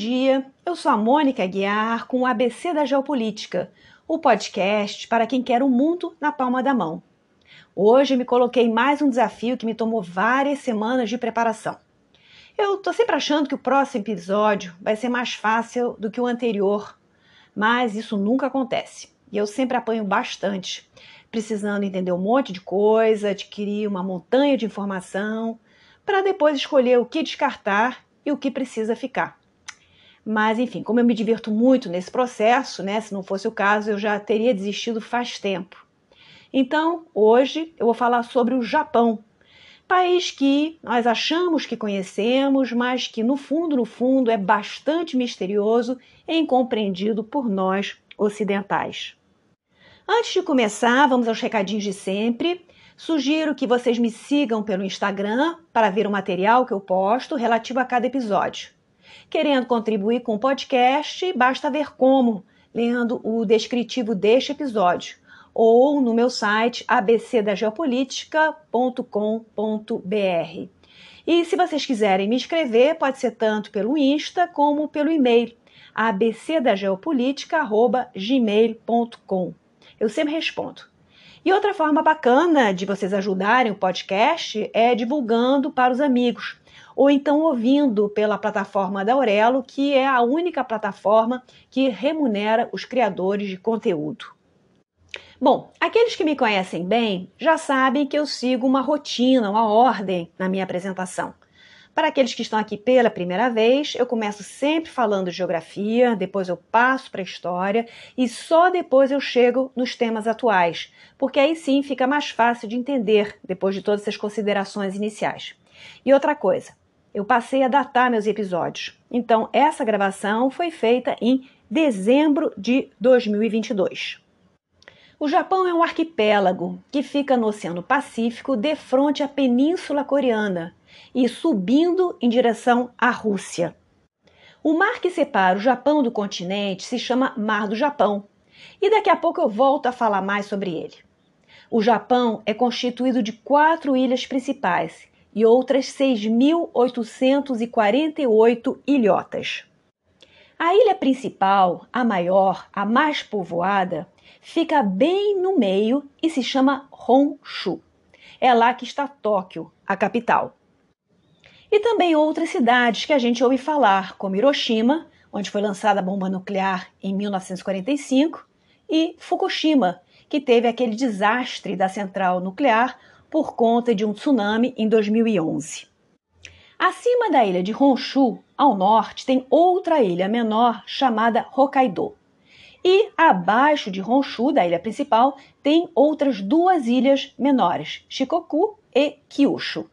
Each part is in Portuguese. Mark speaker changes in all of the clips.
Speaker 1: dia, eu sou a Mônica Guiar com o ABC da Geopolítica, o podcast para quem quer o mundo na palma da mão. Hoje me coloquei mais um desafio que me tomou várias semanas de preparação. Eu tô sempre achando que o próximo episódio vai ser mais fácil do que o anterior, mas isso nunca acontece. E eu sempre apanho bastante, precisando entender um monte de coisa, adquirir uma montanha de informação, para depois escolher o que descartar e o que precisa ficar. Mas enfim, como eu me divirto muito nesse processo, né? Se não fosse o caso, eu já teria desistido faz tempo. Então, hoje eu vou falar sobre o Japão, país que nós achamos que conhecemos, mas que no fundo, no fundo, é bastante misterioso e incompreendido por nós ocidentais. Antes de começar, vamos aos recadinhos de sempre. Sugiro que vocês me sigam pelo Instagram para ver o material que eu posto relativo a cada episódio. Querendo contribuir com o podcast, basta ver como, lendo o descritivo deste episódio ou no meu site abcdageopolitica.com.br. E se vocês quiserem me escrever, pode ser tanto pelo Insta como pelo e-mail abcdageopolitica@gmail.com. Eu sempre respondo. E outra forma bacana de vocês ajudarem o podcast é divulgando para os amigos ou então ouvindo pela plataforma da Aurelo, que é a única plataforma que remunera os criadores de conteúdo. Bom, aqueles que me conhecem bem já sabem que eu sigo uma rotina, uma ordem na minha apresentação. Para aqueles que estão aqui pela primeira vez, eu começo sempre falando de geografia, depois eu passo para a história e só depois eu chego nos temas atuais, porque aí sim fica mais fácil de entender depois de todas essas considerações iniciais. E outra coisa, eu passei a datar meus episódios. Então, essa gravação foi feita em dezembro de 2022. O Japão é um arquipélago que fica no Oceano Pacífico, de frente à Península Coreana e subindo em direção à Rússia. O mar que separa o Japão do continente se chama Mar do Japão, e daqui a pouco eu volto a falar mais sobre ele. O Japão é constituído de quatro ilhas principais e outras 6.848 ilhotas. A ilha principal, a maior, a mais povoada, fica bem no meio e se chama Honshu. É lá que está Tóquio, a capital. E também outras cidades que a gente ouve falar, como Hiroshima, onde foi lançada a bomba nuclear em 1945, e Fukushima, que teve aquele desastre da central nuclear por conta de um tsunami em 2011. Acima da ilha de Honshu, ao norte, tem outra ilha menor chamada Hokkaido. E abaixo de Honshu, da ilha principal, tem outras duas ilhas menores, Shikoku e Kyushu.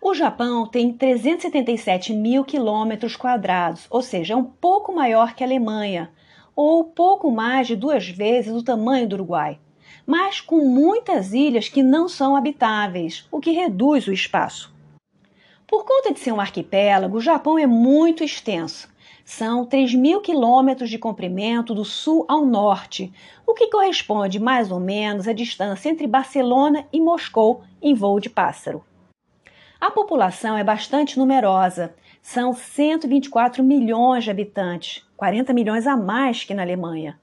Speaker 1: O Japão tem 377 mil quilômetros quadrados, ou seja, é um pouco maior que a Alemanha, ou pouco mais de duas vezes o tamanho do Uruguai mas com muitas ilhas que não são habitáveis, o que reduz o espaço. Por conta de ser um arquipélago, o Japão é muito extenso. São 3 mil quilômetros de comprimento do sul ao norte, o que corresponde mais ou menos à distância entre Barcelona e Moscou em voo de pássaro. A população é bastante numerosa, são 124 milhões de habitantes, 40 milhões a mais que na Alemanha.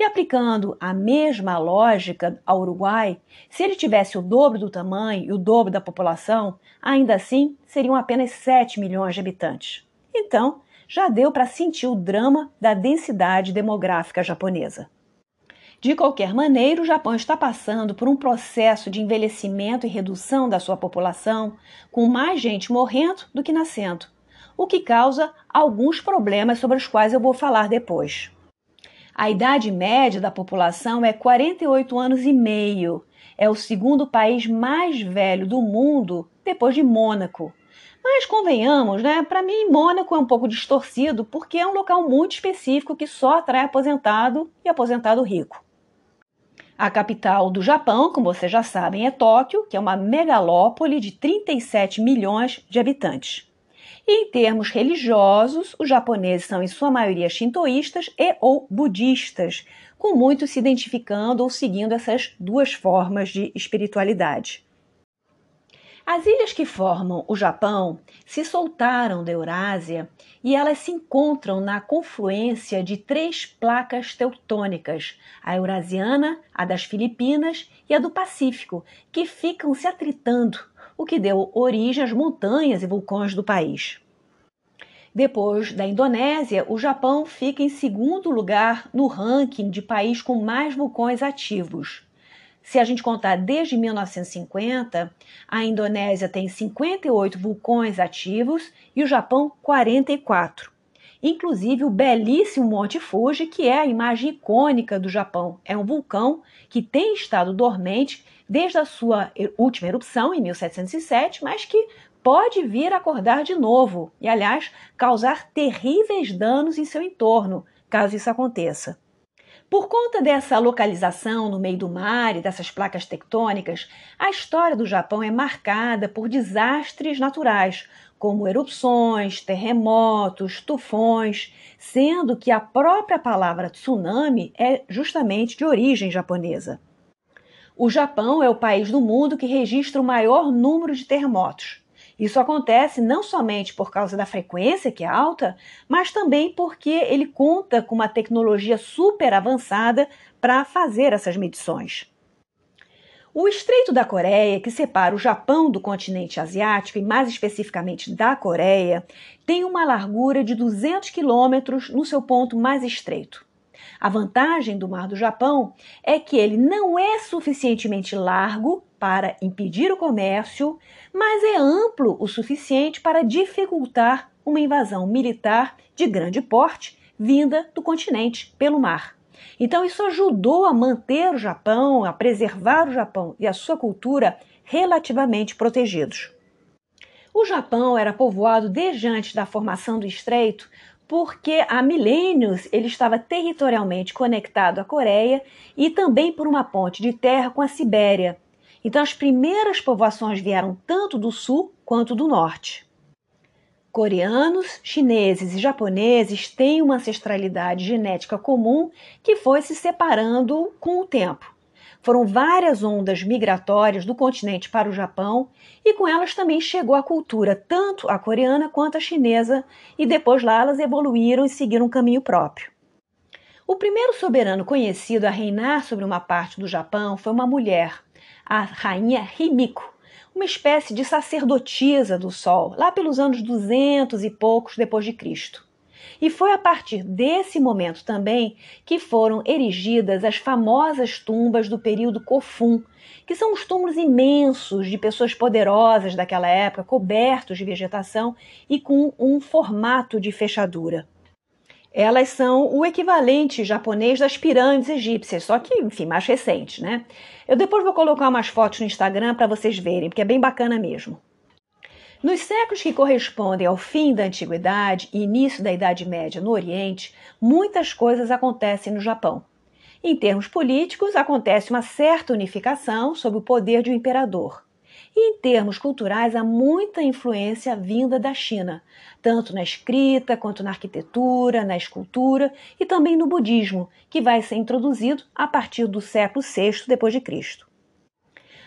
Speaker 1: E aplicando a mesma lógica ao Uruguai, se ele tivesse o dobro do tamanho e o dobro da população, ainda assim seriam apenas 7 milhões de habitantes. Então, já deu para sentir o drama da densidade demográfica japonesa. De qualquer maneira, o Japão está passando por um processo de envelhecimento e redução da sua população, com mais gente morrendo do que nascendo, o que causa alguns problemas sobre os quais eu vou falar depois. A idade média da população é 48 anos e meio. É o segundo país mais velho do mundo depois de Mônaco. Mas convenhamos, né? Para mim, Mônaco é um pouco distorcido porque é um local muito específico que só atrai aposentado e aposentado rico. A capital do Japão, como vocês já sabem, é Tóquio, que é uma megalópole de 37 milhões de habitantes. E em termos religiosos, os japoneses são em sua maioria shintoístas e ou budistas, com muitos se identificando ou seguindo essas duas formas de espiritualidade. As ilhas que formam o Japão se soltaram da Eurásia e elas se encontram na confluência de três placas teutônicas, a eurasiana, a das Filipinas e a do Pacífico, que ficam se atritando, o que deu origem às montanhas e vulcões do país. Depois da Indonésia, o Japão fica em segundo lugar no ranking de país com mais vulcões ativos. Se a gente contar desde 1950, a Indonésia tem 58 vulcões ativos e o Japão 44. Inclusive o belíssimo Monte Fuji, que é a imagem icônica do Japão. É um vulcão que tem estado dormente desde a sua última erupção em 1707, mas que pode vir acordar de novo e, aliás, causar terríveis danos em seu entorno, caso isso aconteça. Por conta dessa localização no meio do mar e dessas placas tectônicas, a história do Japão é marcada por desastres naturais, como erupções, terremotos, tufões, sendo que a própria palavra tsunami é justamente de origem japonesa. O Japão é o país do mundo que registra o maior número de terremotos. Isso acontece não somente por causa da frequência, que é alta, mas também porque ele conta com uma tecnologia super avançada para fazer essas medições. O Estreito da Coreia, que separa o Japão do continente asiático e mais especificamente da Coreia, tem uma largura de 200 quilômetros no seu ponto mais estreito. A vantagem do Mar do Japão é que ele não é suficientemente largo para impedir o comércio, mas é amplo o suficiente para dificultar uma invasão militar de grande porte vinda do continente pelo mar. Então, isso ajudou a manter o Japão, a preservar o Japão e a sua cultura relativamente protegidos. O Japão era povoado desde antes da formação do estreito porque há milênios ele estava territorialmente conectado à Coreia e também por uma ponte de terra com a Sibéria. Então as primeiras povoações vieram tanto do sul quanto do norte. Coreanos, chineses e japoneses têm uma ancestralidade genética comum que foi se separando com o tempo. Foram várias ondas migratórias do continente para o Japão e com elas também chegou a cultura, tanto a coreana quanto a chinesa, e depois lá elas evoluíram e seguiram um caminho próprio. O primeiro soberano conhecido a reinar sobre uma parte do Japão foi uma mulher, a rainha Himiko, uma espécie de sacerdotisa do sol, lá pelos anos 200 e poucos depois de Cristo. E foi a partir desse momento também que foram erigidas as famosas tumbas do período Kofun, que são os túmulos imensos de pessoas poderosas daquela época, cobertos de vegetação e com um formato de fechadura. Elas são o equivalente japonês das pirâmides egípcias, só que, enfim, mais recente, né? Eu depois vou colocar umas fotos no Instagram para vocês verem, porque é bem bacana mesmo. Nos séculos que correspondem ao fim da Antiguidade e início da Idade Média no Oriente, muitas coisas acontecem no Japão. Em termos políticos, acontece uma certa unificação sob o poder de um imperador. E em termos culturais, há muita influência vinda da China, tanto na escrita quanto na arquitetura, na escultura e também no budismo, que vai ser introduzido a partir do século VI Cristo.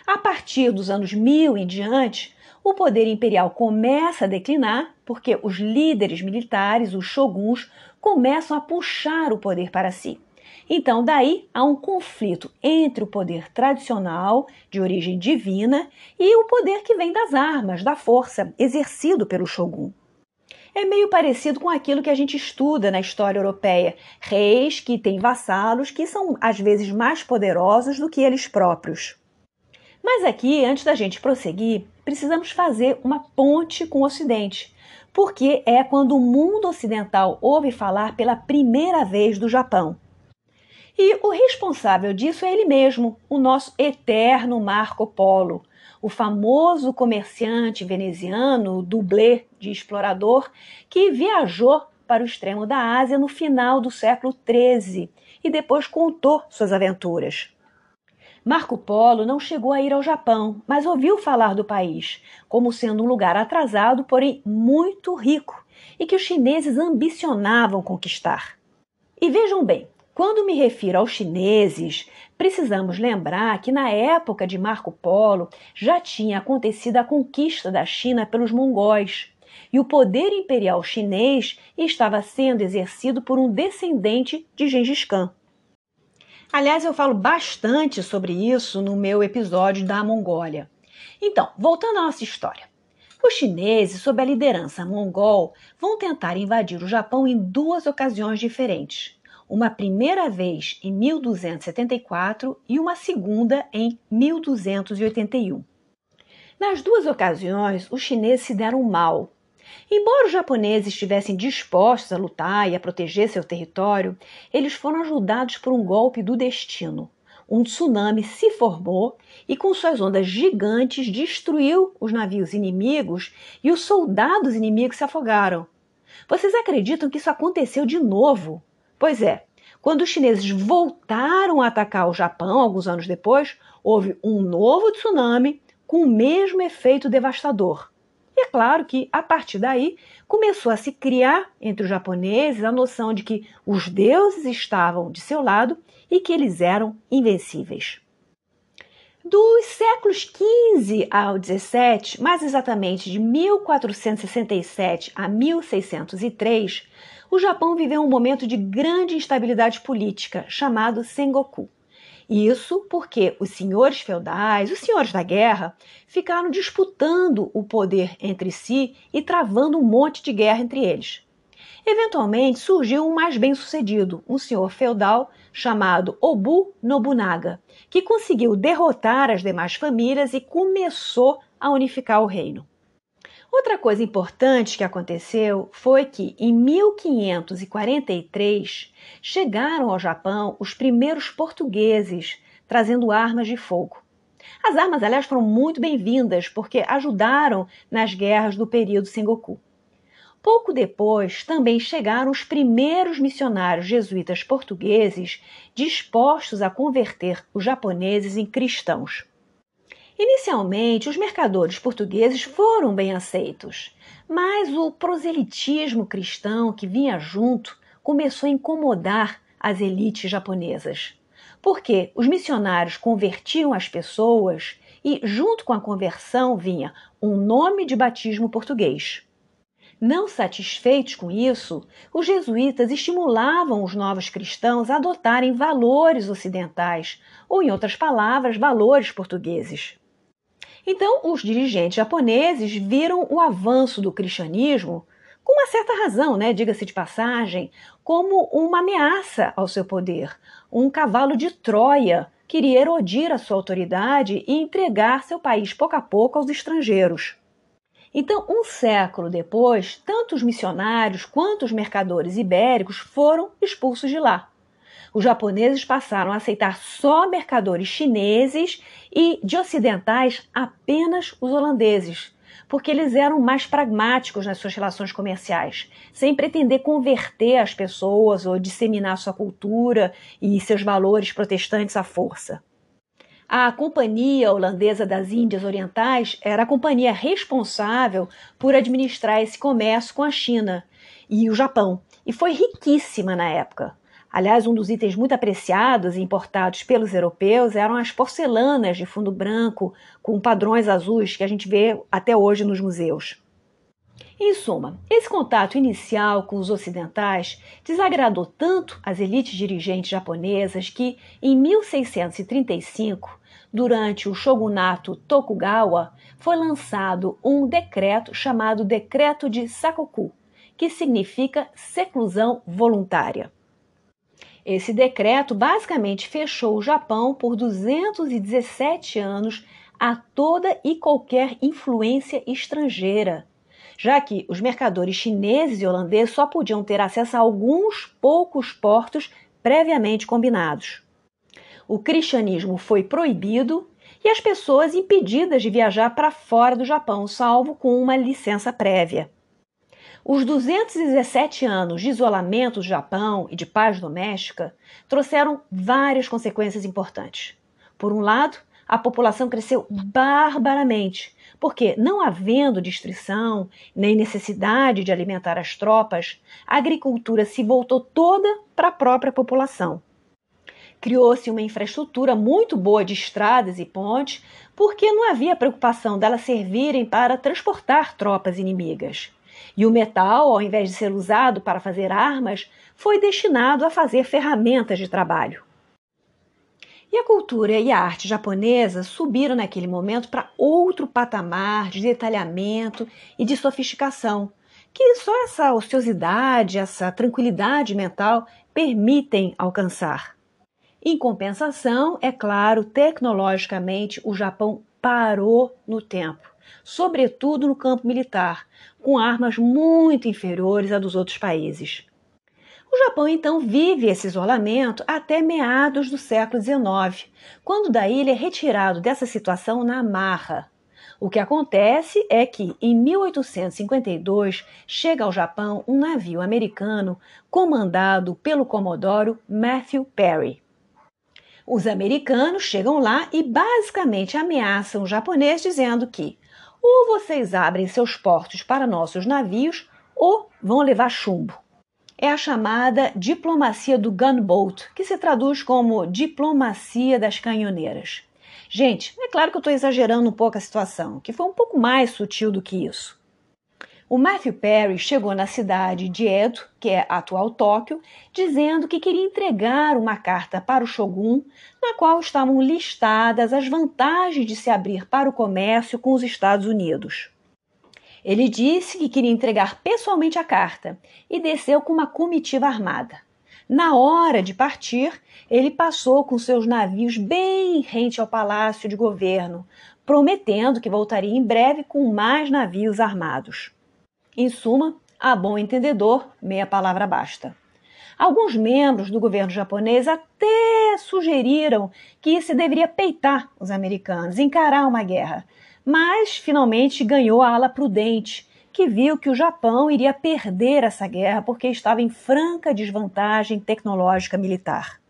Speaker 1: A partir dos anos 1000 em diante, o poder imperial começa a declinar porque os líderes militares, os shoguns, começam a puxar o poder para si. Então, daí há um conflito entre o poder tradicional, de origem divina, e o poder que vem das armas, da força, exercido pelo shogun. É meio parecido com aquilo que a gente estuda na história europeia: reis que têm vassalos que são às vezes mais poderosos do que eles próprios. Mas aqui, antes da gente prosseguir, precisamos fazer uma ponte com o Ocidente, porque é quando o mundo ocidental ouve falar pela primeira vez do Japão. E o responsável disso é ele mesmo, o nosso eterno Marco Polo, o famoso comerciante veneziano, dublê de explorador, que viajou para o extremo da Ásia no final do século XIII e depois contou suas aventuras. Marco Polo não chegou a ir ao Japão, mas ouviu falar do país como sendo um lugar atrasado, porém muito rico, e que os chineses ambicionavam conquistar. E vejam bem, Quando me refiro aos chineses, precisamos lembrar que na época de Marco Polo já tinha acontecido a conquista da China pelos mongóis e o poder imperial chinês estava sendo exercido por um descendente de Gengis Khan. Aliás, eu falo bastante sobre isso no meu episódio da Mongólia. Então, voltando à nossa história. Os chineses, sob a liderança mongol, vão tentar invadir o Japão em duas ocasiões diferentes. Uma primeira vez em 1274 e uma segunda em 1281. Nas duas ocasiões, os chineses se deram mal. Embora os japoneses estivessem dispostos a lutar e a proteger seu território, eles foram ajudados por um golpe do destino um tsunami se formou e, com suas ondas gigantes, destruiu os navios inimigos e os soldados inimigos se afogaram. Vocês acreditam que isso aconteceu de novo? Pois é, quando os chineses voltaram a atacar o Japão alguns anos depois, houve um novo tsunami com o mesmo efeito devastador. E é claro que, a partir daí, começou a se criar entre os japoneses a noção de que os deuses estavam de seu lado e que eles eram invencíveis. Dos séculos XV ao XVII, mais exatamente de 1467 a 1603, o Japão viveu um momento de grande instabilidade política, chamado Sengoku. Isso porque os senhores feudais, os senhores da guerra, ficaram disputando o poder entre si e travando um monte de guerra entre eles. Eventualmente surgiu um mais bem-sucedido, um senhor feudal chamado Obu Nobunaga, que conseguiu derrotar as demais famílias e começou a unificar o reino. Outra coisa importante que aconteceu foi que, em 1543, chegaram ao Japão os primeiros portugueses trazendo armas de fogo. As armas, aliás, foram muito bem-vindas porque ajudaram nas guerras do período Sengoku. Pouco depois, também chegaram os primeiros missionários jesuítas portugueses dispostos a converter os japoneses em cristãos. Inicialmente, os mercadores portugueses foram bem aceitos, mas o proselitismo cristão que vinha junto começou a incomodar as elites japonesas. Porque os missionários convertiam as pessoas e, junto com a conversão, vinha um nome de batismo português. Não satisfeitos com isso, os jesuítas estimulavam os novos cristãos a adotarem valores ocidentais, ou, em outras palavras, valores portugueses. Então, os dirigentes japoneses viram o avanço do cristianismo, com uma certa razão, né, diga-se de passagem, como uma ameaça ao seu poder, um cavalo de Troia que iria erodir a sua autoridade e entregar seu país pouco a pouco aos estrangeiros. Então, um século depois, tanto os missionários quanto os mercadores ibéricos foram expulsos de lá. Os japoneses passaram a aceitar só mercadores chineses e de ocidentais apenas os holandeses, porque eles eram mais pragmáticos nas suas relações comerciais, sem pretender converter as pessoas ou disseminar sua cultura e seus valores protestantes à força. A Companhia Holandesa das Índias Orientais era a companhia responsável por administrar esse comércio com a China e o Japão, e foi riquíssima na época. Aliás, um dos itens muito apreciados e importados pelos europeus eram as porcelanas de fundo branco com padrões azuis que a gente vê até hoje nos museus. Em suma, esse contato inicial com os ocidentais desagradou tanto as elites dirigentes japonesas que, em 1635, durante o shogunato Tokugawa, foi lançado um decreto chamado Decreto de Sakoku, que significa seclusão voluntária. Esse decreto basicamente fechou o Japão por 217 anos a toda e qualquer influência estrangeira já que os mercadores chineses e holandeses só podiam ter acesso a alguns poucos portos previamente combinados. O cristianismo foi proibido e as pessoas impedidas de viajar para fora do Japão, salvo com uma licença prévia. Os 217 anos de isolamento do Japão e de paz doméstica trouxeram várias consequências importantes. Por um lado, a população cresceu barbaramente, porque, não havendo distrição nem necessidade de alimentar as tropas, a agricultura se voltou toda para a própria população. Criou-se uma infraestrutura muito boa de estradas e pontes, porque não havia preocupação delas servirem para transportar tropas inimigas. E o metal, ao invés de ser usado para fazer armas, foi destinado a fazer ferramentas de trabalho. E a cultura e a arte japonesa subiram naquele momento para outro patamar de detalhamento e de sofisticação, que só essa ociosidade, essa tranquilidade mental permitem alcançar. Em compensação, é claro, tecnologicamente o Japão parou no tempo, sobretudo no campo militar, com armas muito inferiores a dos outros países. O Japão então vive esse isolamento até meados do século XIX, quando da ilha é retirado dessa situação na marra. O que acontece é que, em 1852, chega ao Japão um navio americano comandado pelo comodoro Matthew Perry. Os americanos chegam lá e basicamente ameaçam os japoneses dizendo que ou vocês abrem seus portos para nossos navios ou vão levar chumbo é a chamada diplomacia do gunboat, que se traduz como diplomacia das canhoneiras. Gente, é claro que eu estou exagerando um pouco a situação, que foi um pouco mais sutil do que isso. O Matthew Perry chegou na cidade de Edo, que é a atual Tóquio, dizendo que queria entregar uma carta para o shogun, na qual estavam listadas as vantagens de se abrir para o comércio com os Estados Unidos. Ele disse que queria entregar pessoalmente a carta e desceu com uma comitiva armada. Na hora de partir, ele passou com seus navios bem rente ao palácio de governo, prometendo que voltaria em breve com mais navios armados. Em suma, a bom entendedor, meia palavra basta. Alguns membros do governo japonês até sugeriram que se deveria peitar os americanos, encarar uma guerra, mas finalmente ganhou a ala prudente, que viu que o Japão iria perder essa guerra porque estava em franca desvantagem tecnológica militar.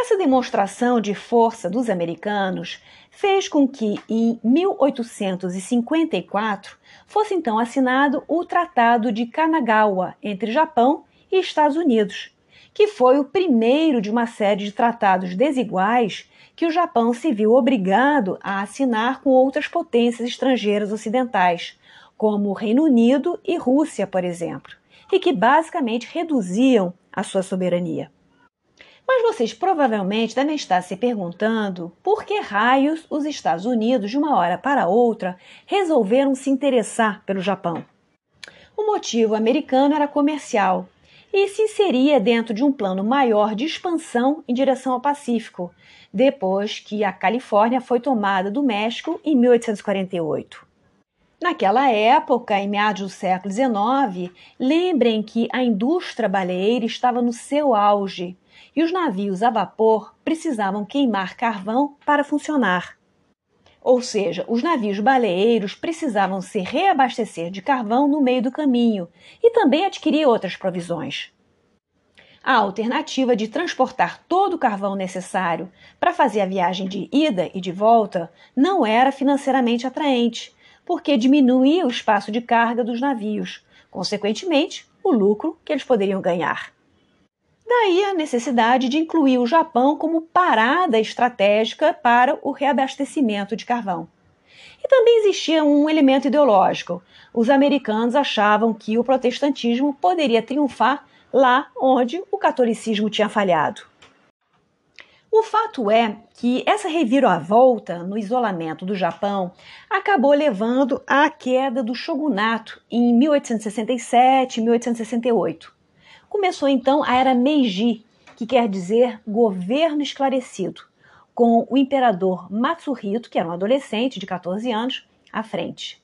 Speaker 1: Essa demonstração de força dos americanos fez com que, em 1854, fosse então assinado o Tratado de Kanagawa entre Japão e Estados Unidos, que foi o primeiro de uma série de tratados desiguais que o Japão se viu obrigado a assinar com outras potências estrangeiras ocidentais, como o Reino Unido e Rússia, por exemplo, e que basicamente reduziam a sua soberania. Mas vocês provavelmente devem estar se perguntando por que raios os Estados Unidos, de uma hora para outra, resolveram se interessar pelo Japão. O motivo americano era comercial e se inseria dentro de um plano maior de expansão em direção ao Pacífico, depois que a Califórnia foi tomada do México em 1848. Naquela época, em meados do século XIX, lembrem que a indústria baleeira estava no seu auge e os navios a vapor precisavam queimar carvão para funcionar. Ou seja, os navios baleeiros precisavam se reabastecer de carvão no meio do caminho e também adquirir outras provisões. A alternativa de transportar todo o carvão necessário para fazer a viagem de ida e de volta não era financeiramente atraente, porque diminuía o espaço de carga dos navios, consequentemente, o lucro que eles poderiam ganhar. Daí a necessidade de incluir o Japão como parada estratégica para o reabastecimento de carvão. E também existia um elemento ideológico. Os americanos achavam que o protestantismo poderia triunfar lá onde o catolicismo tinha falhado. O fato é que essa reviravolta no isolamento do Japão acabou levando à queda do shogunato em 1867 e 1868. Começou então a era Meiji, que quer dizer governo esclarecido, com o imperador Matsuhito, que era um adolescente de 14 anos, à frente.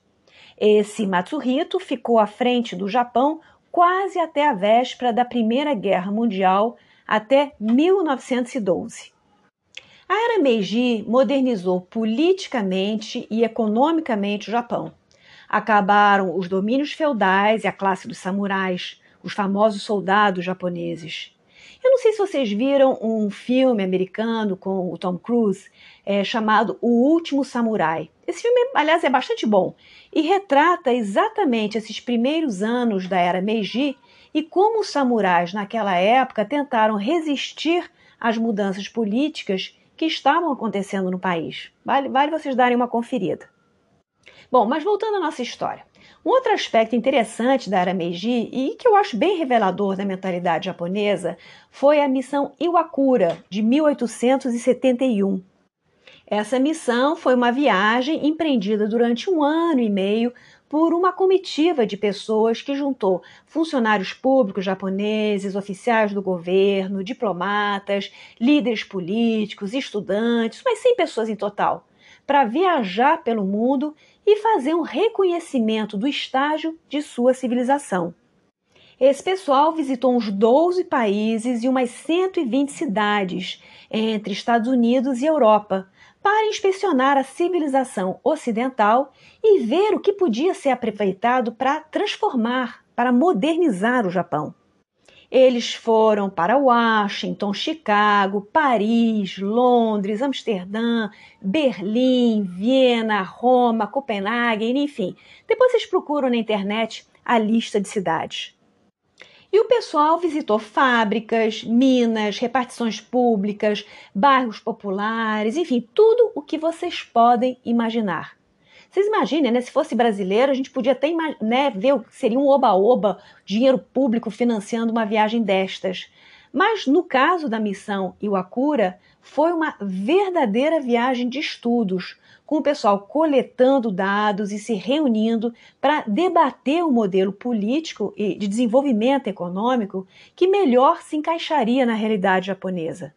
Speaker 1: Esse Matsuhito ficou à frente do Japão quase até a véspera da Primeira Guerra Mundial, até 1912. A era Meiji modernizou politicamente e economicamente o Japão. Acabaram os domínios feudais e a classe dos samurais, os famosos soldados japoneses. Eu não sei se vocês viram um filme americano com o Tom Cruise é, chamado O Último Samurai. Esse filme, aliás, é bastante bom e retrata exatamente esses primeiros anos da era Meiji e como os samurais naquela época tentaram resistir às mudanças políticas que estavam acontecendo no país. Vale, vale vocês darem uma conferida. Bom, mas voltando à nossa história. Um outro aspecto interessante da era Meiji e que eu acho bem revelador da mentalidade japonesa foi a missão Iwakura de 1871. Essa missão foi uma viagem empreendida durante um ano e meio por uma comitiva de pessoas que juntou funcionários públicos japoneses, oficiais do governo, diplomatas, líderes políticos, estudantes, mas 100 pessoas em total, para viajar pelo mundo e fazer um reconhecimento do estágio de sua civilização. Esse pessoal visitou uns 12 países e umas 120 cidades entre Estados Unidos e Europa para inspecionar a civilização ocidental e ver o que podia ser aproveitado para transformar, para modernizar o Japão. Eles foram para Washington, Chicago, Paris, Londres, Amsterdã, Berlim, Viena, Roma, Copenhague, enfim. Depois vocês procuram na internet a lista de cidades. E o pessoal visitou fábricas, minas, repartições públicas, bairros populares, enfim, tudo o que vocês podem imaginar. Vocês imaginem, né? Se fosse brasileiro, a gente podia até né, ver que seria um oba-oba, dinheiro público financiando uma viagem destas. Mas no caso da missão Iwakura, foi uma verdadeira viagem de estudos, com o pessoal coletando dados e se reunindo para debater o modelo político e de desenvolvimento econômico que melhor se encaixaria na realidade japonesa.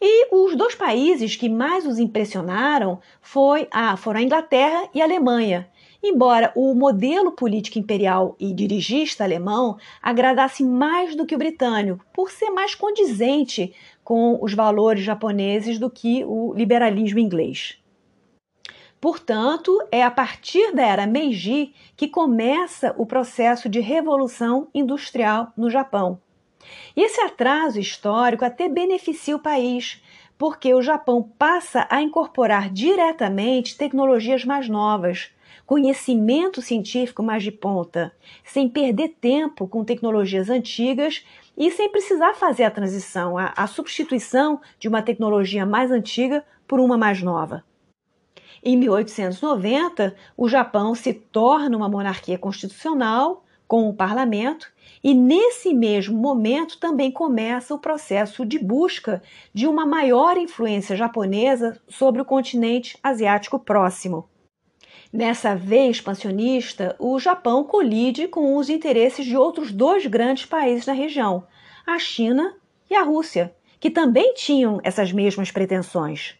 Speaker 1: E os dois países que mais os impressionaram foi a, foram a Inglaterra e a Alemanha. Embora o modelo político imperial e dirigista alemão agradasse mais do que o britânico, por ser mais condizente com os valores japoneses do que o liberalismo inglês. Portanto, é a partir da era Meiji que começa o processo de revolução industrial no Japão. E esse atraso histórico até beneficia o país, porque o Japão passa a incorporar diretamente tecnologias mais novas, conhecimento científico mais de ponta, sem perder tempo com tecnologias antigas e sem precisar fazer a transição, a, a substituição de uma tecnologia mais antiga por uma mais nova. Em 1890, o Japão se torna uma monarquia constitucional com o parlamento e nesse mesmo momento também começa o processo de busca de uma maior influência japonesa sobre o continente asiático próximo. Nessa veia expansionista, o Japão colide com os interesses de outros dois grandes países na região, a China e a Rússia, que também tinham essas mesmas pretensões.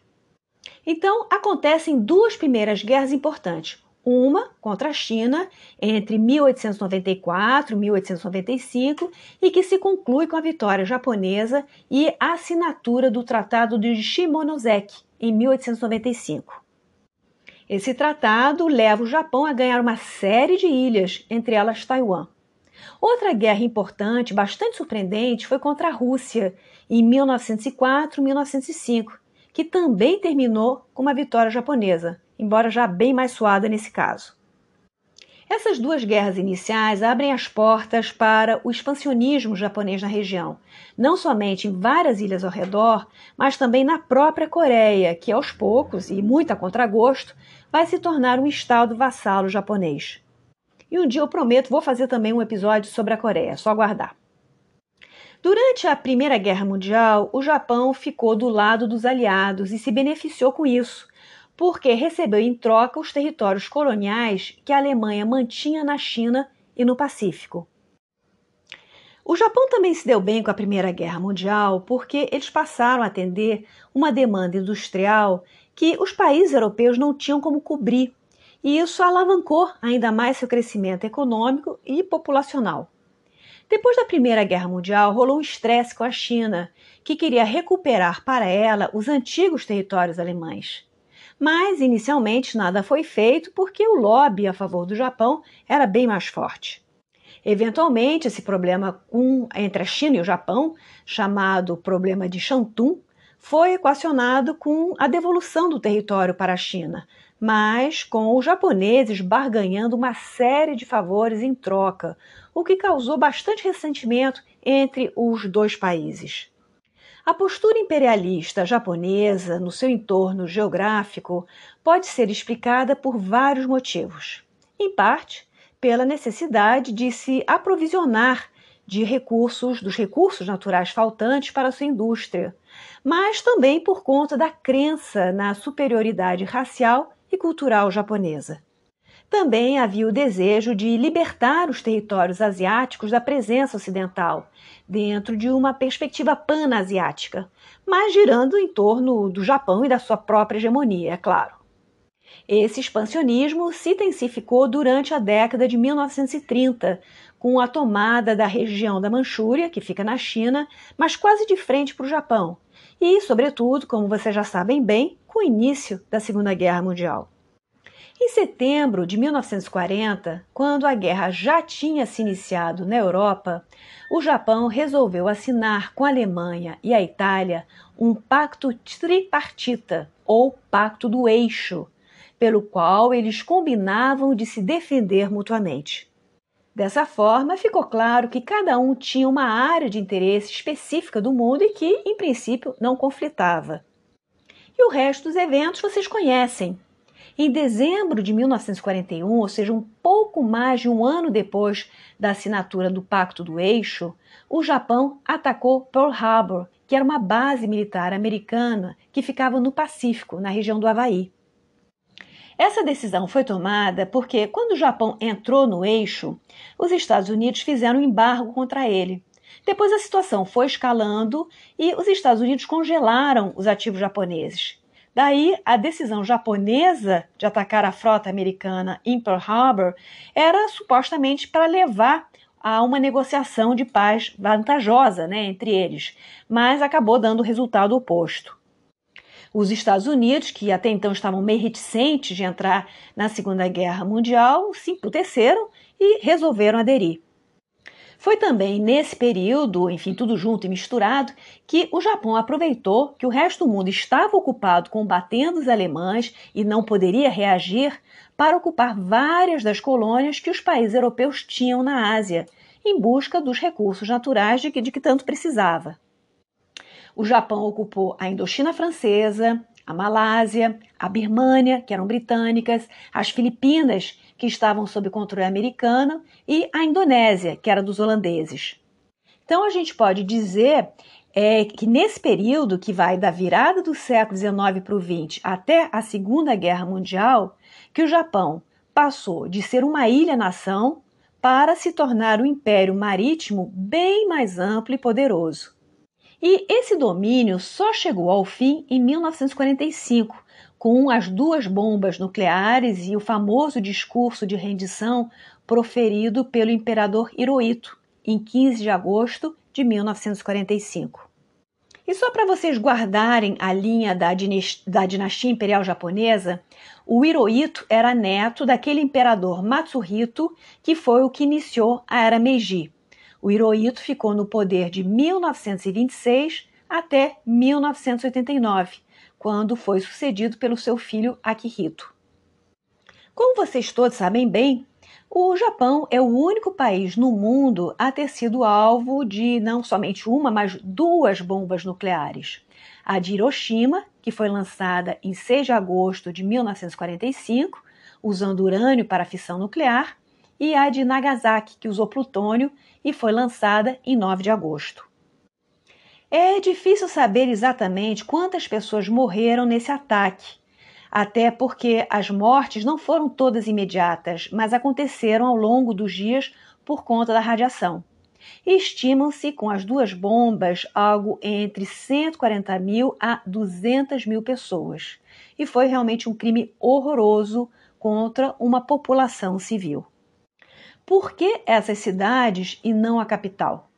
Speaker 1: Então, acontecem duas primeiras guerras importantes uma contra a China entre 1894 e 1895 e que se conclui com a vitória japonesa e a assinatura do Tratado de Shimonoseki em 1895. Esse tratado leva o Japão a ganhar uma série de ilhas, entre elas Taiwan. Outra guerra importante, bastante surpreendente, foi contra a Rússia em 1904 1905, que também terminou com uma vitória japonesa, embora já bem mais suada nesse caso. Essas duas guerras iniciais abrem as portas para o expansionismo japonês na região, não somente em várias ilhas ao redor, mas também na própria Coreia, que aos poucos, e muito a contragosto, vai se tornar um estado vassalo japonês. E um dia eu prometo, vou fazer também um episódio sobre a Coreia, só aguardar. Durante a Primeira Guerra Mundial, o Japão ficou do lado dos aliados e se beneficiou com isso, porque recebeu em troca os territórios coloniais que a Alemanha mantinha na China e no Pacífico. O Japão também se deu bem com a Primeira Guerra Mundial porque eles passaram a atender uma demanda industrial que os países europeus não tinham como cobrir, e isso alavancou ainda mais seu crescimento econômico e populacional. Depois da Primeira Guerra Mundial, rolou um estresse com a China, que queria recuperar para ela os antigos territórios alemães. Mas inicialmente nada foi feito porque o lobby a favor do Japão era bem mais forte. Eventualmente, esse problema com, entre a China e o Japão, chamado problema de Shantung, foi equacionado com a devolução do território para a China, mas com os japoneses barganhando uma série de favores em troca, o que causou bastante ressentimento entre os dois países. A postura imperialista japonesa no seu entorno geográfico pode ser explicada por vários motivos. Em parte, pela necessidade de se aprovisionar de recursos, dos recursos naturais faltantes para a sua indústria, mas também por conta da crença na superioridade racial e cultural japonesa. Também havia o desejo de libertar os territórios asiáticos da presença ocidental, dentro de uma perspectiva panasiática, mas girando em torno do Japão e da sua própria hegemonia, é claro. Esse expansionismo se intensificou durante a década de 1930, com a tomada da região da Manchúria, que fica na China, mas quase de frente para o Japão, e, sobretudo, como vocês já sabem bem, com o início da Segunda Guerra Mundial. Em setembro de 1940, quando a guerra já tinha se iniciado na Europa, o Japão resolveu assinar com a Alemanha e a Itália um pacto tripartita, ou Pacto do Eixo, pelo qual eles combinavam de se defender mutuamente. Dessa forma, ficou claro que cada um tinha uma área de interesse específica do mundo e que, em princípio, não conflitava. E o resto dos eventos vocês conhecem. Em dezembro de 1941, ou seja, um pouco mais de um ano depois da assinatura do Pacto do Eixo, o Japão atacou Pearl Harbor, que era uma base militar americana que ficava no Pacífico, na região do Havaí. Essa decisão foi tomada porque, quando o Japão entrou no eixo, os Estados Unidos fizeram um embargo contra ele. Depois a situação foi escalando e os Estados Unidos congelaram os ativos japoneses. Daí, a decisão japonesa de atacar a frota americana em Pearl Harbor era supostamente para levar a uma negociação de paz vantajosa né, entre eles, mas acabou dando o resultado oposto. Os Estados Unidos, que até então estavam meio reticentes de entrar na Segunda Guerra Mundial, se emputeceram e resolveram aderir. Foi também nesse período, enfim, tudo junto e misturado, que o Japão aproveitou que o resto do mundo estava ocupado combatendo os alemães e não poderia reagir para ocupar várias das colônias que os países europeus tinham na Ásia, em busca dos recursos naturais de que, de que tanto precisava. O Japão ocupou a Indochina Francesa, a Malásia, a Birmânia, que eram britânicas, as Filipinas, que estavam sob controle americano, e a Indonésia, que era dos holandeses. Então a gente pode dizer é, que nesse período, que vai da virada do século XIX para o XX até a Segunda Guerra Mundial, que o Japão passou de ser uma ilha-nação para se tornar um império marítimo bem mais amplo e poderoso. E esse domínio só chegou ao fim em 1945, com as duas bombas nucleares e o famoso discurso de rendição proferido pelo imperador Hirohito em 15 de agosto de 1945. E só para vocês guardarem a linha da, da dinastia imperial japonesa, o Hirohito era neto daquele imperador Matsuhito que foi o que iniciou a era Meiji. O Hirohito ficou no poder de 1926 até 1989, quando foi sucedido pelo seu filho Akihito. Como vocês todos sabem bem, o Japão é o único país no mundo a ter sido alvo de não somente uma, mas duas bombas nucleares. A de Hiroshima, que foi lançada em 6 de agosto de 1945, usando urânio para fissão nuclear, e a de Nagasaki, que usou plutônio e foi lançada em 9 de agosto. É difícil saber exatamente quantas pessoas morreram nesse ataque, até porque as mortes não foram todas imediatas, mas aconteceram ao longo dos dias por conta da radiação. Estimam-se com as duas bombas algo entre 140 mil a 200 mil pessoas. E foi realmente um crime horroroso contra uma população civil. Por que essas cidades e não a capital?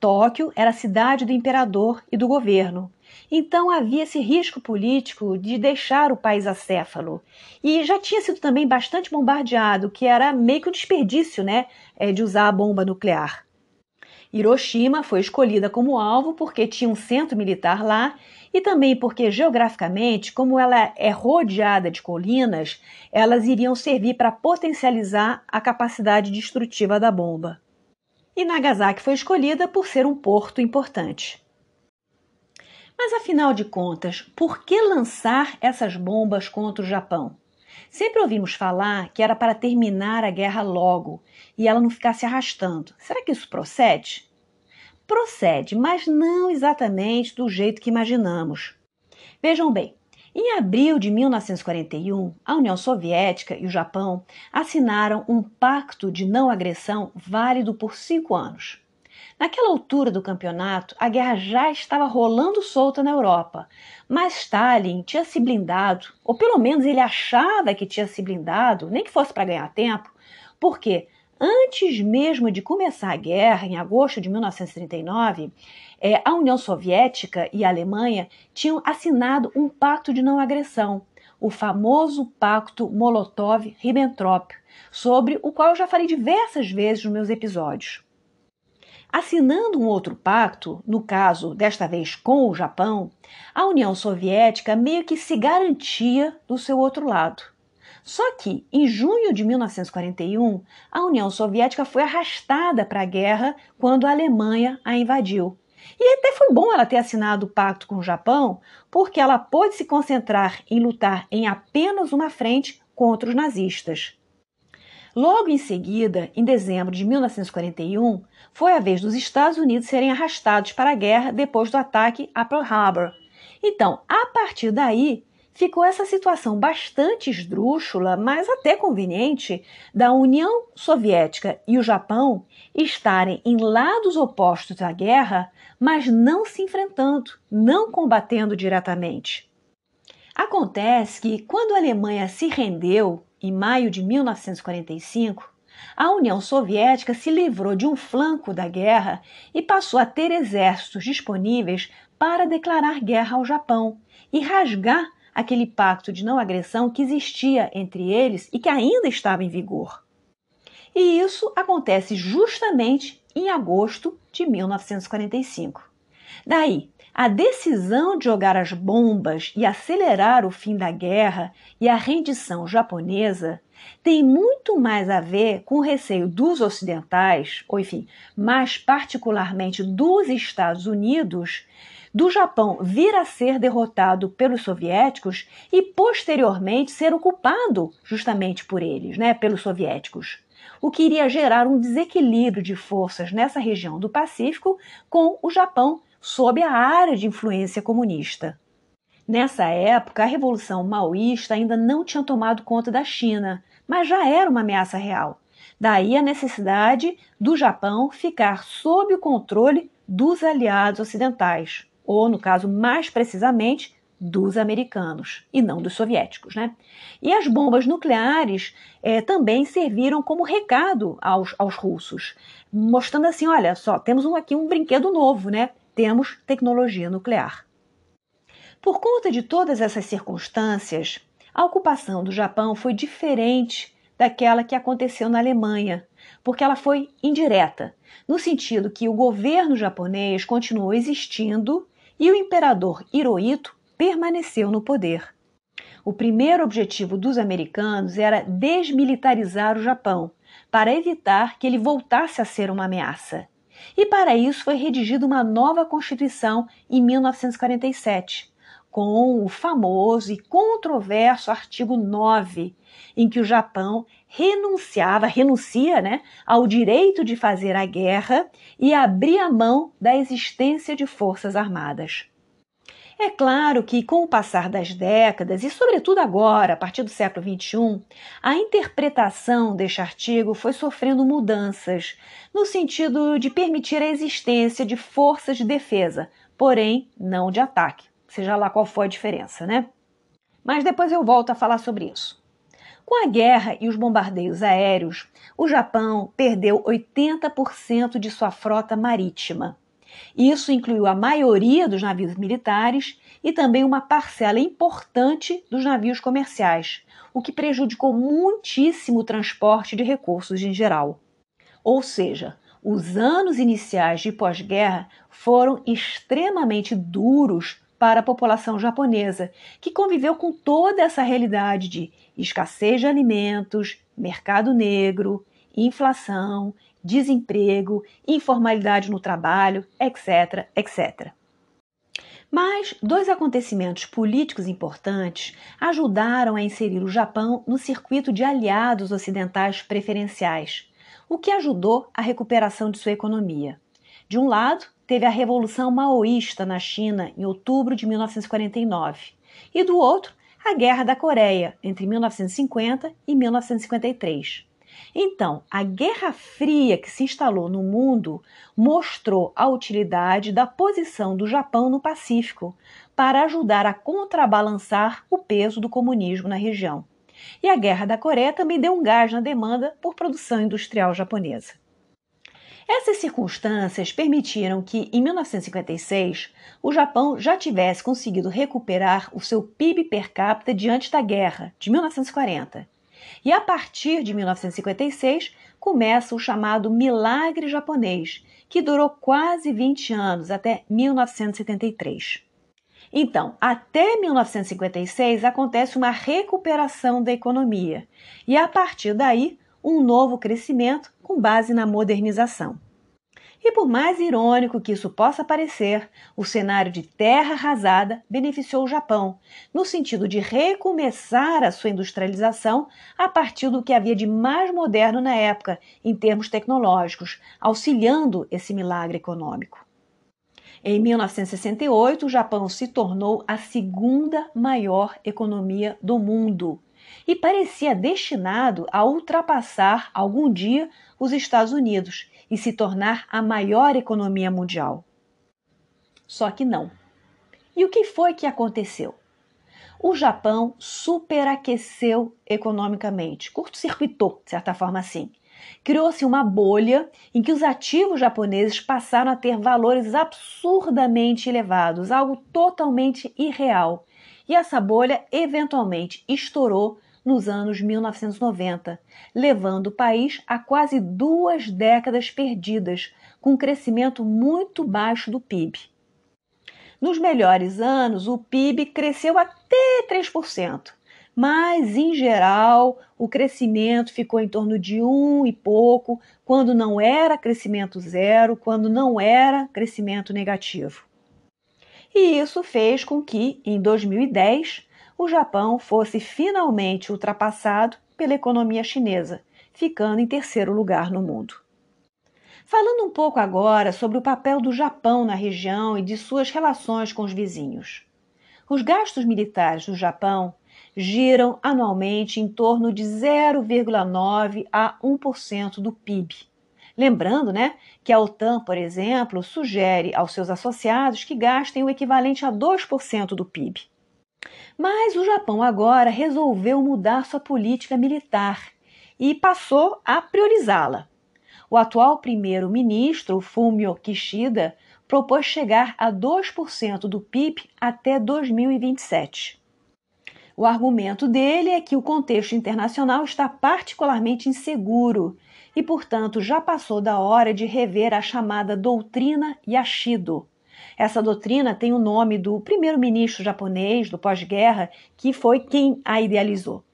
Speaker 1: Tóquio era a cidade do imperador e do governo, Então havia esse risco político de deixar o país acéfalo. E já tinha sido também bastante bombardeado, que era meio que um desperdício né, é, de usar a bomba nuclear. Hiroshima foi escolhida como alvo porque tinha um centro militar lá e também porque, geograficamente, como ela é rodeada de colinas, elas iriam servir para potencializar a capacidade destrutiva da bomba. E Nagasaki foi escolhida por ser um porto importante. Mas afinal de contas, por que lançar essas bombas contra o Japão? Sempre ouvimos falar que era para terminar a guerra logo e ela não ficar se arrastando. Será que isso procede? Procede, mas não exatamente do jeito que imaginamos. Vejam bem, em abril de 1941, a União Soviética e o Japão assinaram um pacto de não agressão válido por cinco anos. Naquela altura do campeonato, a guerra já estava rolando solta na Europa, mas Stalin tinha se blindado, ou pelo menos ele achava que tinha se blindado, nem que fosse para ganhar tempo, porque Antes mesmo de começar a guerra, em agosto de 1939, é, a União Soviética e a Alemanha tinham assinado um pacto de não agressão, o famoso Pacto Molotov-Ribbentrop, sobre o qual eu já falei diversas vezes nos meus episódios. Assinando um outro pacto, no caso desta vez com o Japão, a União Soviética meio que se garantia do seu outro lado. Só que, em junho de 1941, a União Soviética foi arrastada para a guerra quando a Alemanha a invadiu. E até foi bom ela ter assinado o pacto com o Japão, porque ela pôde se concentrar em lutar em apenas uma frente contra os nazistas. Logo em seguida, em dezembro de 1941, foi a vez dos Estados Unidos serem arrastados para a guerra depois do ataque a Pearl Harbor. Então, a partir daí, ficou essa situação bastante esdrúxula, mas até conveniente, da União Soviética e o Japão estarem em lados opostos da guerra, mas não se enfrentando, não combatendo diretamente. Acontece que, quando a Alemanha se rendeu, em maio de 1945, a União Soviética se livrou de um flanco da guerra e passou a ter exércitos disponíveis para declarar guerra ao Japão e rasgar aquele pacto de não agressão que existia entre eles e que ainda estava em vigor. E isso acontece justamente em agosto de 1945. Daí, a decisão de jogar as bombas e acelerar o fim da guerra e a rendição japonesa tem muito mais a ver com o receio dos ocidentais, ou enfim, mais particularmente dos Estados Unidos, do Japão vir a ser derrotado pelos soviéticos e posteriormente ser ocupado justamente por eles, né, pelos soviéticos. O que iria gerar um desequilíbrio de forças nessa região do Pacífico com o Japão sob a área de influência comunista. Nessa época, a Revolução Maoísta ainda não tinha tomado conta da China, mas já era uma ameaça real. Daí a necessidade do Japão ficar sob o controle dos aliados ocidentais ou no caso mais precisamente dos americanos e não dos soviéticos, né? E as bombas nucleares é, também serviram como recado aos, aos russos, mostrando assim, olha só, temos um, aqui um brinquedo novo, né? Temos tecnologia nuclear. Por conta de todas essas circunstâncias, a ocupação do Japão foi diferente daquela que aconteceu na Alemanha, porque ela foi indireta, no sentido que o governo japonês continuou existindo e o imperador Hirohito permaneceu no poder. O primeiro objetivo dos americanos era desmilitarizar o Japão, para evitar que ele voltasse a ser uma ameaça. E para isso foi redigida uma nova Constituição em 1947, com o famoso e controverso artigo 9, em que o Japão renunciava, renuncia né, ao direito de fazer a guerra e abria mão da existência de forças armadas. É claro que, com o passar das décadas, e sobretudo agora, a partir do século XXI, a interpretação deste artigo foi sofrendo mudanças, no sentido de permitir a existência de forças de defesa, porém não de ataque, seja lá qual for a diferença, né? Mas depois eu volto a falar sobre isso. Com a guerra e os bombardeios aéreos, o Japão perdeu 80% de sua frota marítima. Isso incluiu a maioria dos navios militares e também uma parcela importante dos navios comerciais, o que prejudicou muitíssimo o transporte de recursos em geral. Ou seja, os anos iniciais de pós-guerra foram extremamente duros para a população japonesa, que conviveu com toda essa realidade de escassez de alimentos, mercado negro, inflação, desemprego, informalidade no trabalho, etc, etc. Mas dois acontecimentos políticos importantes ajudaram a inserir o Japão no circuito de aliados ocidentais preferenciais, o que ajudou a recuperação de sua economia. De um lado, teve a Revolução Maoísta na China em outubro de 1949, e do outro, a Guerra da Coreia entre 1950 e 1953. Então, a Guerra Fria que se instalou no mundo mostrou a utilidade da posição do Japão no Pacífico para ajudar a contrabalançar o peso do comunismo na região. E a Guerra da Coreia também deu um gás na demanda por produção industrial japonesa. Essas circunstâncias permitiram que, em 1956, o Japão já tivesse conseguido recuperar o seu PIB per capita diante da guerra, de 1940 e a partir de 1956 começa o chamado Milagre Japonês, que durou quase 20 anos, até 1973. Então, até 1956 acontece uma recuperação da economia e, a partir daí, um novo crescimento com base na modernização. E por mais irônico que isso possa parecer, o cenário de terra arrasada beneficiou o Japão, no sentido de recomeçar a sua industrialização a partir do que havia de mais moderno na época, em termos tecnológicos, auxiliando esse milagre econômico. Em 1968, o Japão se tornou a segunda maior economia do mundo e parecia destinado a ultrapassar algum dia os Estados Unidos e se tornar a maior economia mundial. Só que não. E o que foi que aconteceu? O Japão superaqueceu economicamente, curto-circuitou, de certa forma assim. Criou-se uma bolha em que os ativos japoneses passaram a ter valores absurdamente elevados, algo totalmente irreal. E essa bolha eventualmente estourou nos anos 1990, levando o país a quase duas décadas perdidas, com um crescimento muito baixo do PIB. Nos melhores anos, o PIB cresceu até 3%, mas em geral o crescimento ficou em torno de um e pouco, quando não era crescimento zero, quando não era crescimento negativo. E isso fez com que, em 2010, o Japão fosse finalmente ultrapassado pela economia chinesa, ficando em terceiro lugar no mundo. Falando um pouco agora sobre o papel do Japão na região e de suas relações com os vizinhos. Os gastos militares do Japão giram anualmente em torno de 0,9 a 1% do PIB. Lembrando né, que a OTAN, por exemplo, sugere aos seus associados que gastem o equivalente a 2% do PIB. Mas o Japão agora resolveu mudar sua política militar e passou a priorizá-la. O atual primeiro-ministro, Fumio Kishida, propôs chegar a 2% do PIB até 2027. O argumento dele é que o contexto internacional está particularmente inseguro e, portanto, já passou da hora de rever a chamada doutrina Yashido, essa doutrina tem o nome do primeiro-ministro japonês do pós-guerra, que foi quem a idealizou.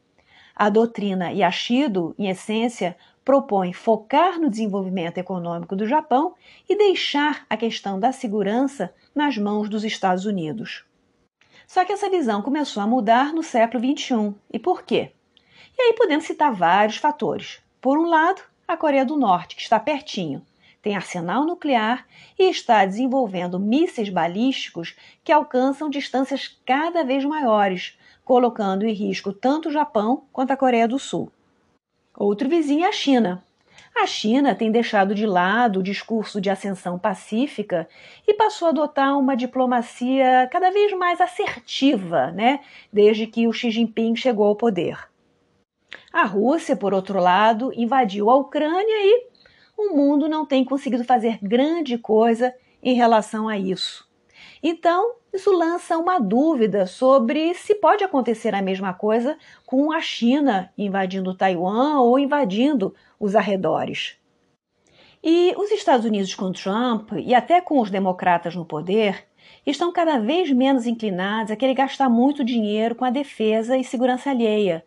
Speaker 1: A doutrina Yashido, em essência, propõe focar no desenvolvimento econômico do Japão e deixar a questão da segurança nas mãos dos Estados Unidos. Só que essa visão começou a mudar no século XXI. E por quê? E aí podemos citar vários fatores. Por um lado, a Coreia do Norte, que está pertinho, tem arsenal nuclear e está desenvolvendo mísseis balísticos que alcançam distâncias cada vez maiores, colocando em risco tanto o Japão quanto a Coreia do Sul. Outro vizinho é a China. A China tem deixado de lado o discurso de ascensão pacífica e passou a adotar uma diplomacia cada vez mais assertiva, né, desde que o Xi Jinping chegou ao poder. A Rússia, por outro lado, invadiu a Ucrânia e o mundo não tem conseguido fazer grande coisa em relação a isso. Então, isso lança uma dúvida sobre se pode acontecer a mesma coisa com a China invadindo Taiwan ou invadindo os arredores. E os Estados Unidos com Trump e até com os democratas no poder estão cada vez menos inclinados a querer gastar muito dinheiro com a defesa e segurança alheia.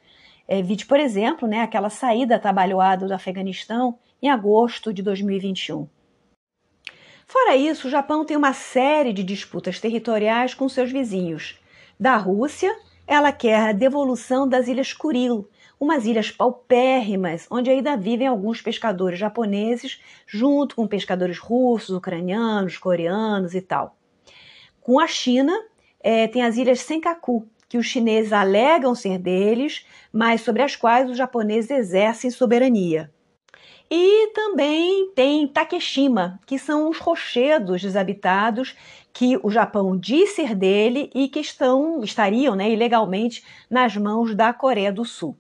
Speaker 1: É, vide, por exemplo, né, aquela saída atabalhoada do Afeganistão em agosto de 2021. Fora isso, o Japão tem uma série de disputas territoriais com seus vizinhos. Da Rússia, ela quer a devolução das Ilhas Kuril, umas ilhas paupérrimas, onde ainda vivem alguns pescadores japoneses, junto com pescadores russos, ucranianos, coreanos e tal. Com a China, é, tem as ilhas Senkaku, que os chineses alegam ser deles, mas sobre as quais os japoneses exercem soberania. E também tem Takeshima, que são os rochedos desabitados que o Japão diz ser dele e que estão, estariam né, ilegalmente nas mãos da Coreia do Sul.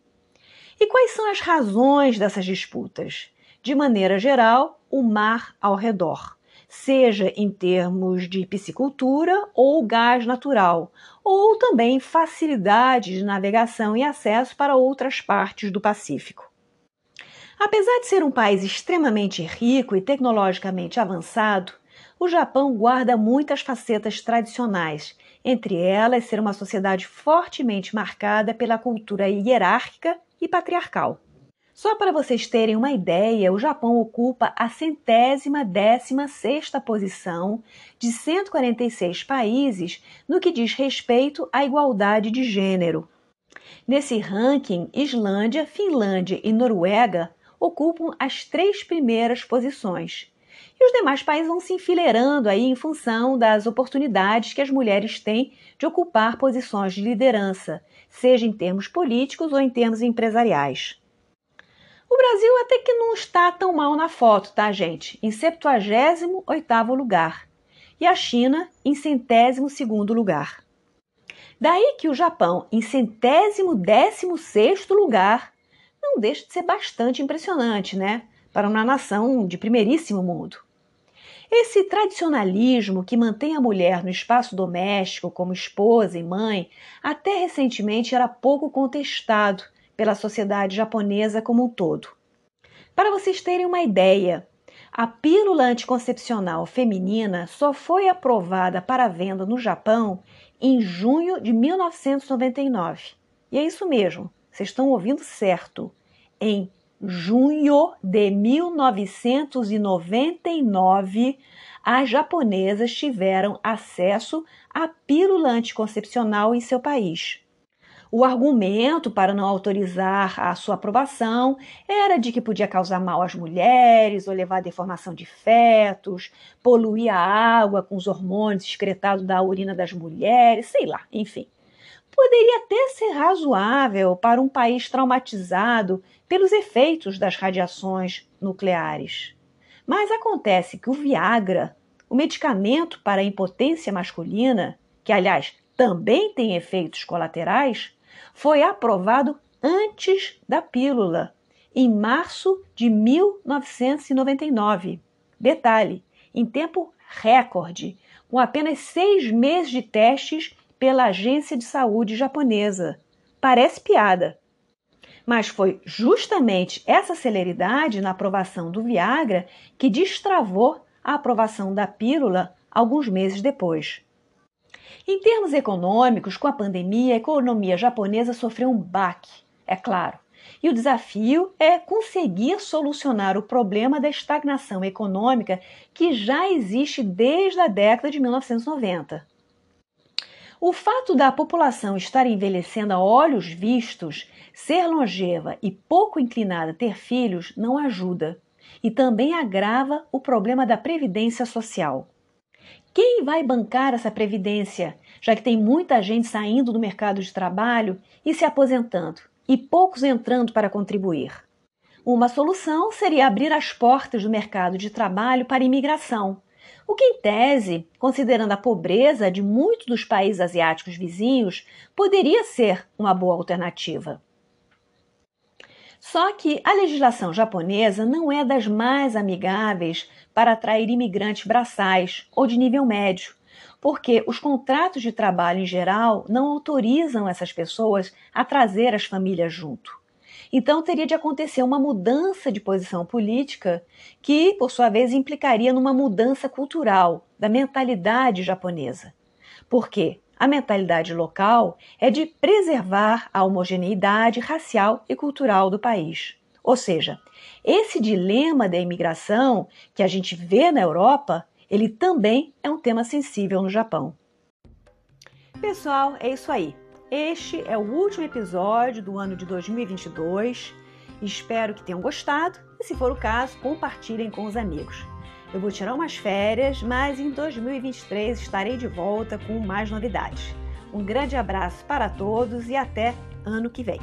Speaker 1: E quais são as razões dessas disputas? De maneira geral, o mar ao redor seja em termos de piscicultura ou gás natural, ou também facilidade de navegação e acesso para outras partes do Pacífico. Apesar de ser um país extremamente rico e tecnologicamente avançado, o Japão guarda muitas facetas tradicionais, entre elas ser uma sociedade fortemente marcada pela cultura hierárquica e patriarcal. Só para vocês terem uma ideia, o Japão ocupa a centésima décima sexta posição de 146 países no que diz respeito à igualdade de gênero. Nesse ranking, Islândia, Finlândia e Noruega ocupam as três primeiras posições. E os demais países vão se enfileirando aí em função das oportunidades que as mulheres têm de ocupar posições de liderança, seja em termos políticos ou em termos empresariais. O Brasil até que não está tão mal na foto, tá, gente? Em 78º lugar. E a China em centésimo segundo lugar. Daí que o Japão, em centésimo décimo sexto lugar, não deixa de ser bastante impressionante, né? Para uma nação de primeiríssimo mundo. Esse tradicionalismo que mantém a mulher no espaço doméstico como esposa e mãe, até recentemente era pouco contestado pela sociedade japonesa como um todo. Para vocês terem uma ideia, a pílula anticoncepcional feminina só foi aprovada para venda no Japão em junho de 1999. E é isso mesmo, vocês estão ouvindo certo. Em junho de 1999, as japonesas tiveram acesso à pílula anticoncepcional em seu país. O argumento para não autorizar a sua aprovação era de que podia causar mal às mulheres ou levar à deformação de fetos, poluir a água com os hormônios excretados da urina das mulheres, sei lá, enfim. Poderia até ser razoável para um país traumatizado pelos efeitos das radiações nucleares. Mas acontece que o Viagra, o medicamento para a impotência masculina, que aliás também tem efeitos colaterais, foi aprovado antes da pílula, em março de 1999. Detalhe: em tempo recorde, com apenas seis meses de testes pela Agência de Saúde japonesa. Parece piada. Mas foi justamente essa celeridade na aprovação do Viagra que destravou a aprovação da pílula alguns meses depois. Em termos econômicos, com a pandemia, a economia japonesa sofreu um baque, é claro. E o desafio é conseguir solucionar o problema da estagnação econômica que já existe desde a década de 1990. O fato da população estar envelhecendo a olhos vistos, ser longeva e pouco inclinada a ter filhos não ajuda e também agrava o problema da previdência social. Quem vai bancar essa previdência, já que tem muita gente saindo do mercado de trabalho e se aposentando, e poucos entrando para contribuir? Uma solução seria abrir as portas do mercado de trabalho para a imigração, o que, em tese, considerando a pobreza de muitos dos países asiáticos vizinhos, poderia ser uma boa alternativa. Só que a legislação japonesa não é das mais amigáveis para atrair imigrantes braçais ou de nível médio, porque os contratos de trabalho em geral não autorizam essas pessoas a trazer as famílias junto. Então teria de acontecer uma mudança de posição política que, por sua vez, implicaria numa mudança cultural da mentalidade japonesa. Porque a mentalidade local é de preservar a homogeneidade racial e cultural do país. Ou seja, esse dilema da imigração que a gente vê na Europa, ele também é um tema sensível no Japão. Pessoal, é isso aí. Este é o último episódio do ano de 2022. Espero que tenham gostado e, se for o caso, compartilhem com os amigos. Eu vou tirar umas férias, mas em 2023 estarei de volta com mais novidades. Um grande abraço para todos e até ano que vem.